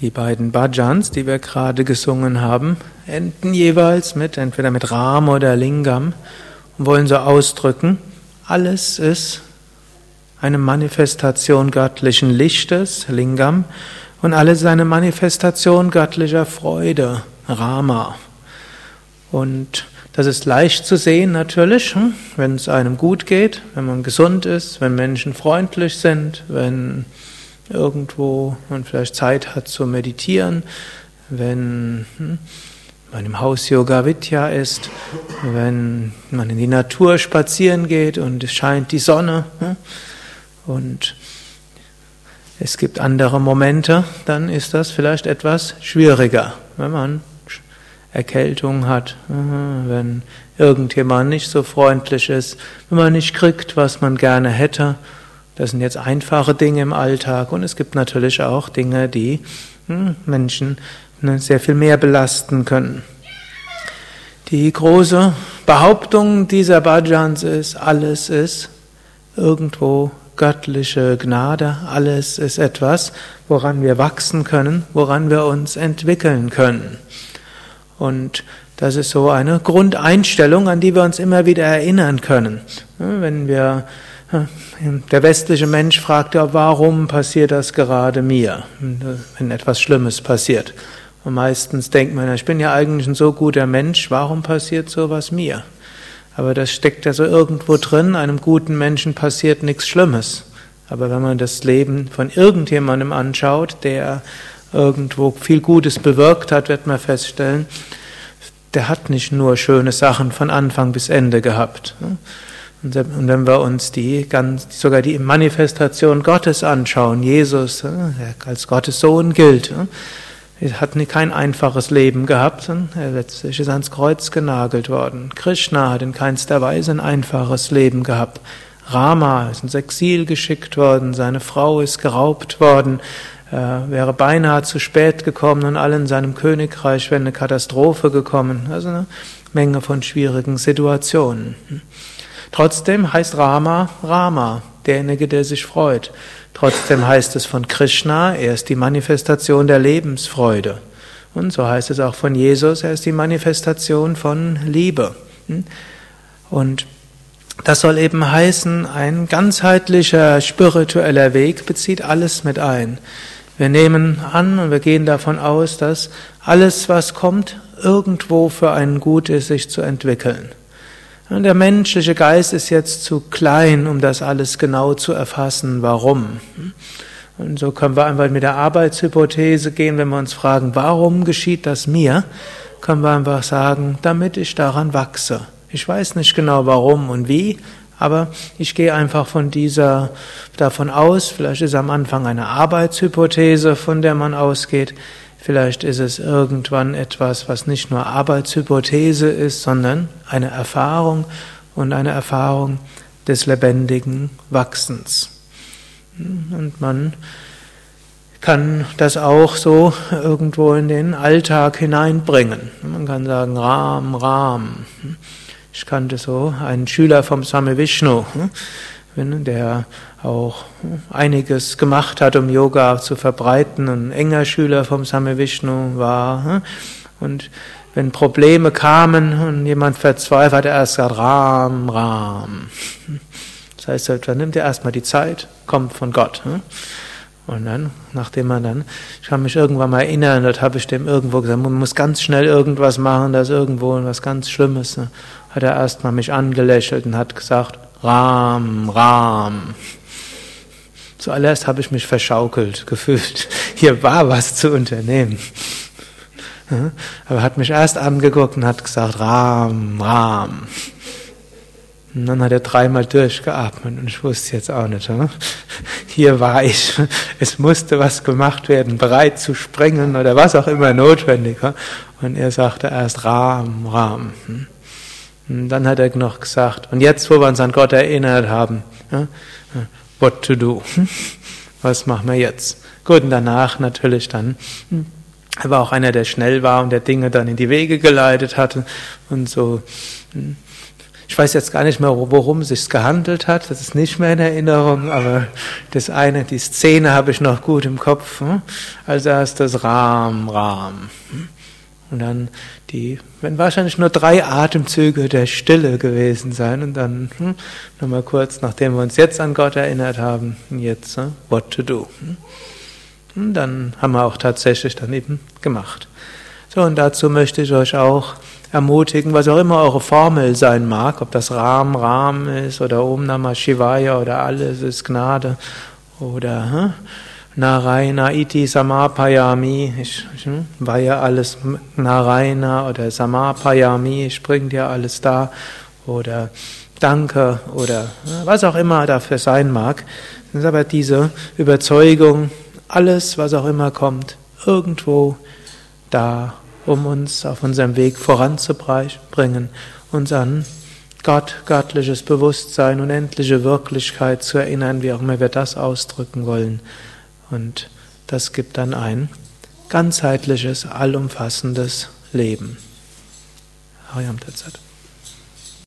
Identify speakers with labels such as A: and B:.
A: Die beiden Bhajans, die wir gerade gesungen haben, enden jeweils mit entweder mit Ram oder Lingam und wollen so ausdrücken, alles ist eine Manifestation göttlichen Lichtes, Lingam, und alles ist eine Manifestation göttlicher Freude, Rama. Und das ist leicht zu sehen natürlich, hm, wenn es einem gut geht, wenn man gesund ist, wenn Menschen freundlich sind, wenn irgendwo man vielleicht Zeit hat zu meditieren, wenn hm, man im Haus Yoga Vidya ist, wenn man in die Natur spazieren geht und es scheint die Sonne hm, und es gibt andere Momente, dann ist das vielleicht etwas schwieriger, wenn man Erkältung hat, wenn irgendjemand nicht so freundlich ist, wenn man nicht kriegt, was man gerne hätte das sind jetzt einfache Dinge im Alltag und es gibt natürlich auch Dinge, die hm, Menschen ne, sehr viel mehr belasten können. Die große Behauptung dieser Bhajans ist, alles ist irgendwo göttliche Gnade, alles ist etwas, woran wir wachsen können, woran wir uns entwickeln können. Und das ist so eine Grundeinstellung, an die wir uns immer wieder erinnern können. Wenn wir der westliche Mensch fragt ja, warum passiert das gerade mir, wenn etwas Schlimmes passiert? Und meistens denkt man, ich bin ja eigentlich ein so guter Mensch, warum passiert sowas mir? Aber das steckt ja so irgendwo drin, einem guten Menschen passiert nichts Schlimmes. Aber wenn man das Leben von irgendjemandem anschaut, der irgendwo viel Gutes bewirkt hat, wird man feststellen, der hat nicht nur schöne Sachen von Anfang bis Ende gehabt. Und wenn wir uns die ganz, sogar die Manifestation Gottes anschauen, Jesus, äh, der als Gottes Sohn gilt, äh, hat kein einfaches Leben gehabt, er letztlich ist ans Kreuz genagelt worden. Krishna hat in keinster Weise ein einfaches Leben gehabt. Rama ist ins Exil geschickt worden, seine Frau ist geraubt worden, er wäre beinahe zu spät gekommen und alle in seinem Königreich wäre eine Katastrophe gekommen. Also eine Menge von schwierigen Situationen. Trotzdem heißt Rama Rama, derjenige, der sich freut. Trotzdem heißt es von Krishna, er ist die Manifestation der Lebensfreude. Und so heißt es auch von Jesus, er ist die Manifestation von Liebe. Und das soll eben heißen, ein ganzheitlicher spiritueller Weg bezieht alles mit ein. Wir nehmen an und wir gehen davon aus, dass alles, was kommt, irgendwo für einen gut ist, sich zu entwickeln. Der menschliche Geist ist jetzt zu klein, um das alles genau zu erfassen. Warum? Und so können wir einfach mit der Arbeitshypothese gehen, wenn wir uns fragen, warum geschieht das mir? Können wir einfach sagen, damit ich daran wachse. Ich weiß nicht genau warum und wie, aber ich gehe einfach von dieser, davon aus, vielleicht ist am Anfang eine Arbeitshypothese, von der man ausgeht, Vielleicht ist es irgendwann etwas, was nicht nur Arbeitshypothese ist, sondern eine Erfahrung und eine Erfahrung des lebendigen Wachsens. Und man kann das auch so irgendwo in den Alltag hineinbringen. Man kann sagen, Ram, Ram. Ich kannte so einen Schüler vom Same Vishnu, der auch einiges gemacht hat, um Yoga zu verbreiten. Ein enger Schüler vom Same Vishnu war. Hm? Und wenn Probleme kamen und jemand verzweifelt, hat er erst gesagt, Ram, Ram. Das heißt, dann nimmt er erstmal die Zeit, kommt von Gott. Hm? Und dann, nachdem man dann, ich kann mich irgendwann mal erinnern, dort habe ich dem irgendwo gesagt, man muss ganz schnell irgendwas machen, da ist irgendwo was ganz Schlimmes. Ne? Hat er erstmal mich angelächelt und hat gesagt, Ram, Ram. Zuallererst habe ich mich verschaukelt gefühlt. Hier war was zu unternehmen. Aber hat mich erst angeguckt und hat gesagt, Ram, Ram. Und dann hat er dreimal durchgeatmet und ich wusste jetzt auch nicht. Hier war ich. Es musste was gemacht werden, bereit zu springen oder was auch immer notwendig war. Und er sagte erst Ram, Ram. Und dann hat er noch gesagt, und jetzt, wo wir uns an Gott erinnert haben, what to do? Was machen wir jetzt? Gut, und danach natürlich dann, er war auch einer, der schnell war und der Dinge dann in die Wege geleitet hatte und so Ich weiß jetzt gar nicht mehr, worum es sich gehandelt hat. Das ist nicht mehr in Erinnerung, aber das eine, die Szene habe ich noch gut im Kopf. Hm? Als erstes Ram, Ram. Und dann die, wenn wahrscheinlich nur drei Atemzüge der Stille gewesen sein und dann hm, nochmal kurz, nachdem wir uns jetzt an Gott erinnert haben, jetzt, hm, what to do. Hm? Dann haben wir auch tatsächlich dann eben gemacht. So, und dazu möchte ich euch auch ermutigen, was auch immer eure Formel sein mag, ob das Ram Ram ist oder Om Namah Shivaya oder alles ist Gnade oder hm, Narayana Iti Samapayami, ich, ich hm, weihe alles Narayana oder Samapayami, ich bring dir alles da oder Danke oder hm, was auch immer dafür sein mag. Das ist aber diese Überzeugung, alles, was auch immer kommt, irgendwo da um uns auf unserem Weg voranzubringen, uns an Gott, göttliches Bewusstsein, unendliche Wirklichkeit zu erinnern, wie auch immer wir das ausdrücken wollen. Und das gibt dann ein ganzheitliches, allumfassendes Leben. Hariam Tatsat.